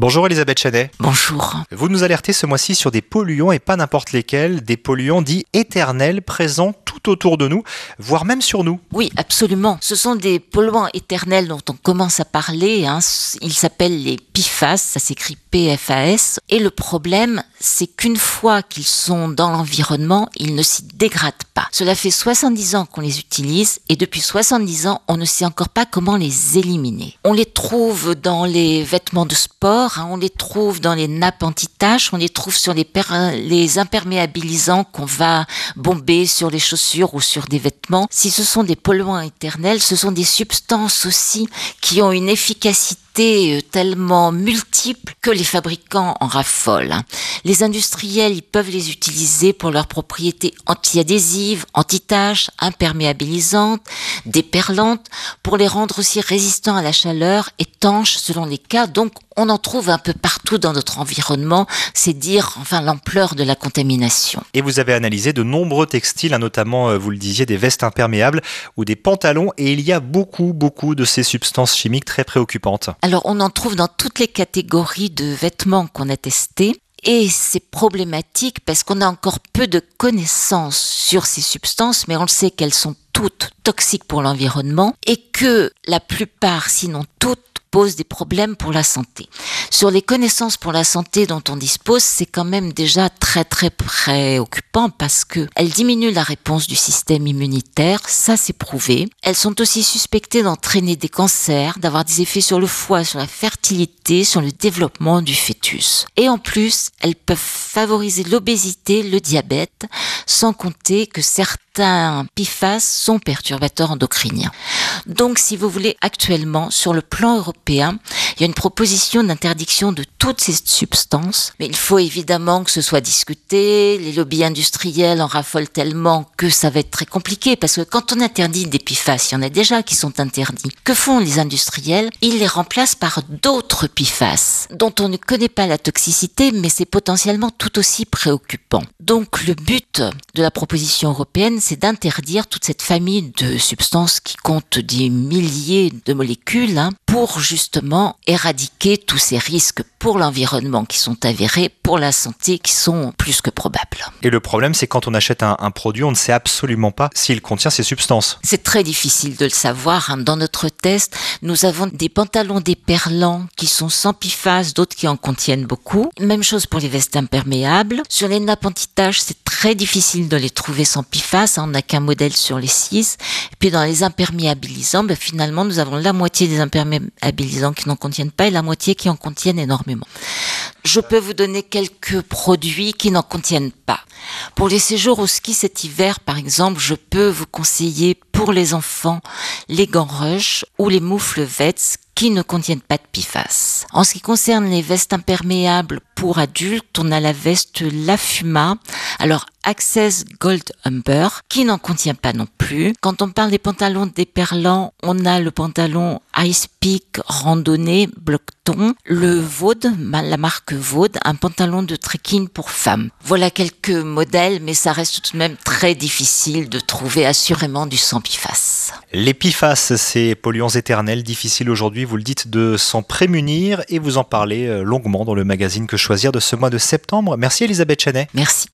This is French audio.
Bonjour Elisabeth Chanet. Bonjour. Vous nous alertez ce mois-ci sur des polluants et pas n'importe lesquels, des polluants dits éternels présents tout autour de nous, voire même sur nous. Oui, absolument. Ce sont des polluants éternels dont on commence à parler. Hein. Ils s'appellent les PFAS, ça s'écrit PFAS. Et le problème, c'est qu'une fois qu'ils sont dans l'environnement, ils ne s'y dégradent pas. Cela fait 70 ans qu'on les utilise et depuis 70 ans, on ne sait encore pas comment les éliminer. On les trouve dans les vêtements de sport, Hein, on les trouve dans les nappes anti-taches, on les trouve sur les, les imperméabilisants qu'on va bomber sur les chaussures ou sur des vêtements. Si ce sont des polluants éternels, ce sont des substances aussi qui ont une efficacité euh, tellement multiples que les fabricants en raffolent. Hein. Les industriels, ils peuvent les utiliser pour leurs propriétés anti-adhésives, anti-taches, imperméabilisantes, déperlantes, pour les rendre aussi résistants à la chaleur, étanches selon les cas. Donc, on en trouve un peu partout dans notre environnement. C'est dire, enfin, l'ampleur de la contamination. Et vous avez analysé de nombreux textiles, hein, notamment, euh, vous le disiez, des vestes imperméables ou des pantalons, et il y a beaucoup, beaucoup de ces substances chimiques très préoccupantes. Alors on en trouve dans toutes les catégories de vêtements qu'on a testés. Et c'est problématique parce qu'on a encore peu de connaissances sur ces substances, mais on sait qu'elles sont toutes toxiques pour l'environnement et que la plupart, sinon toutes, posent des problèmes pour la santé sur les connaissances pour la santé dont on dispose, c'est quand même déjà très très préoccupant parce que elles diminuent la réponse du système immunitaire, ça c'est prouvé. Elles sont aussi suspectées d'entraîner des cancers, d'avoir des effets sur le foie, sur la fertilité, sur le développement du fœtus. Et en plus, elles peuvent favoriser l'obésité, le diabète, sans compter que certains PFAS sont perturbateurs endocriniens. Donc, si vous voulez, actuellement, sur le plan européen, il y a une proposition d'interdiction de toutes ces substances, mais il faut évidemment que ce soit discuté. Les lobbies industriels en raffolent tellement que ça va être très compliqué, parce que quand on interdit des PFAS, il y en a déjà qui sont interdits. Que font les industriels? Ils les remplacent par d'autres PFAS, dont on ne connaît pas la toxicité, mais c'est potentiellement tout aussi préoccupant. Donc le but de la proposition européenne, c'est d'interdire toute cette famille de substances qui comptent des milliers de molécules hein, pour justement éradiquer tous ces risques pour l'environnement qui sont avérés, pour la santé qui sont plus que probables. Et le problème, c'est quand on achète un, produit, on ne sait absolument pas s'il contient ces substances. C'est très difficile de le savoir. Hein. Dans notre test, nous avons des pantalons déperlants qui sont sans PFAS, d'autres qui en contiennent beaucoup. Même chose pour les vestes imperméables. Sur les nappes anti-taches, c'est très difficile de les trouver sans PFAS. Hein. On n'a qu'un modèle sur les six. Et puis dans les imperméabilisants, ben, finalement, nous avons la moitié des imperméabilisants qui n'en contiennent pas et la moitié qui en contiennent énormément. Je peux vous donner quelques produits qui n'en contiennent pas. Pour les séjours au ski cet hiver, par exemple, je peux vous conseiller pour les enfants les gants Rush ou les moufles Vets qui ne contiennent pas de PFAS. En ce qui concerne les vestes imperméables pour adultes, on a la veste Lafuma. Alors Access Gold Humber qui n'en contient pas non plus. Quand on parle des pantalons déperlants, on a le pantalon Ice Peak randonnée Blockton, le Vaud, la marque Vaud, un pantalon de trekking pour femmes. Voilà quelques modèles, mais ça reste tout de même très difficile de trouver assurément du sans PFAS. Les PFAS, ces polluants éternels, difficiles aujourd'hui, vous le dites, de s'en prémunir et vous en parlez euh, longuement dans le magazine Que choisir de ce mois de septembre. Merci Elisabeth Chenet. Merci.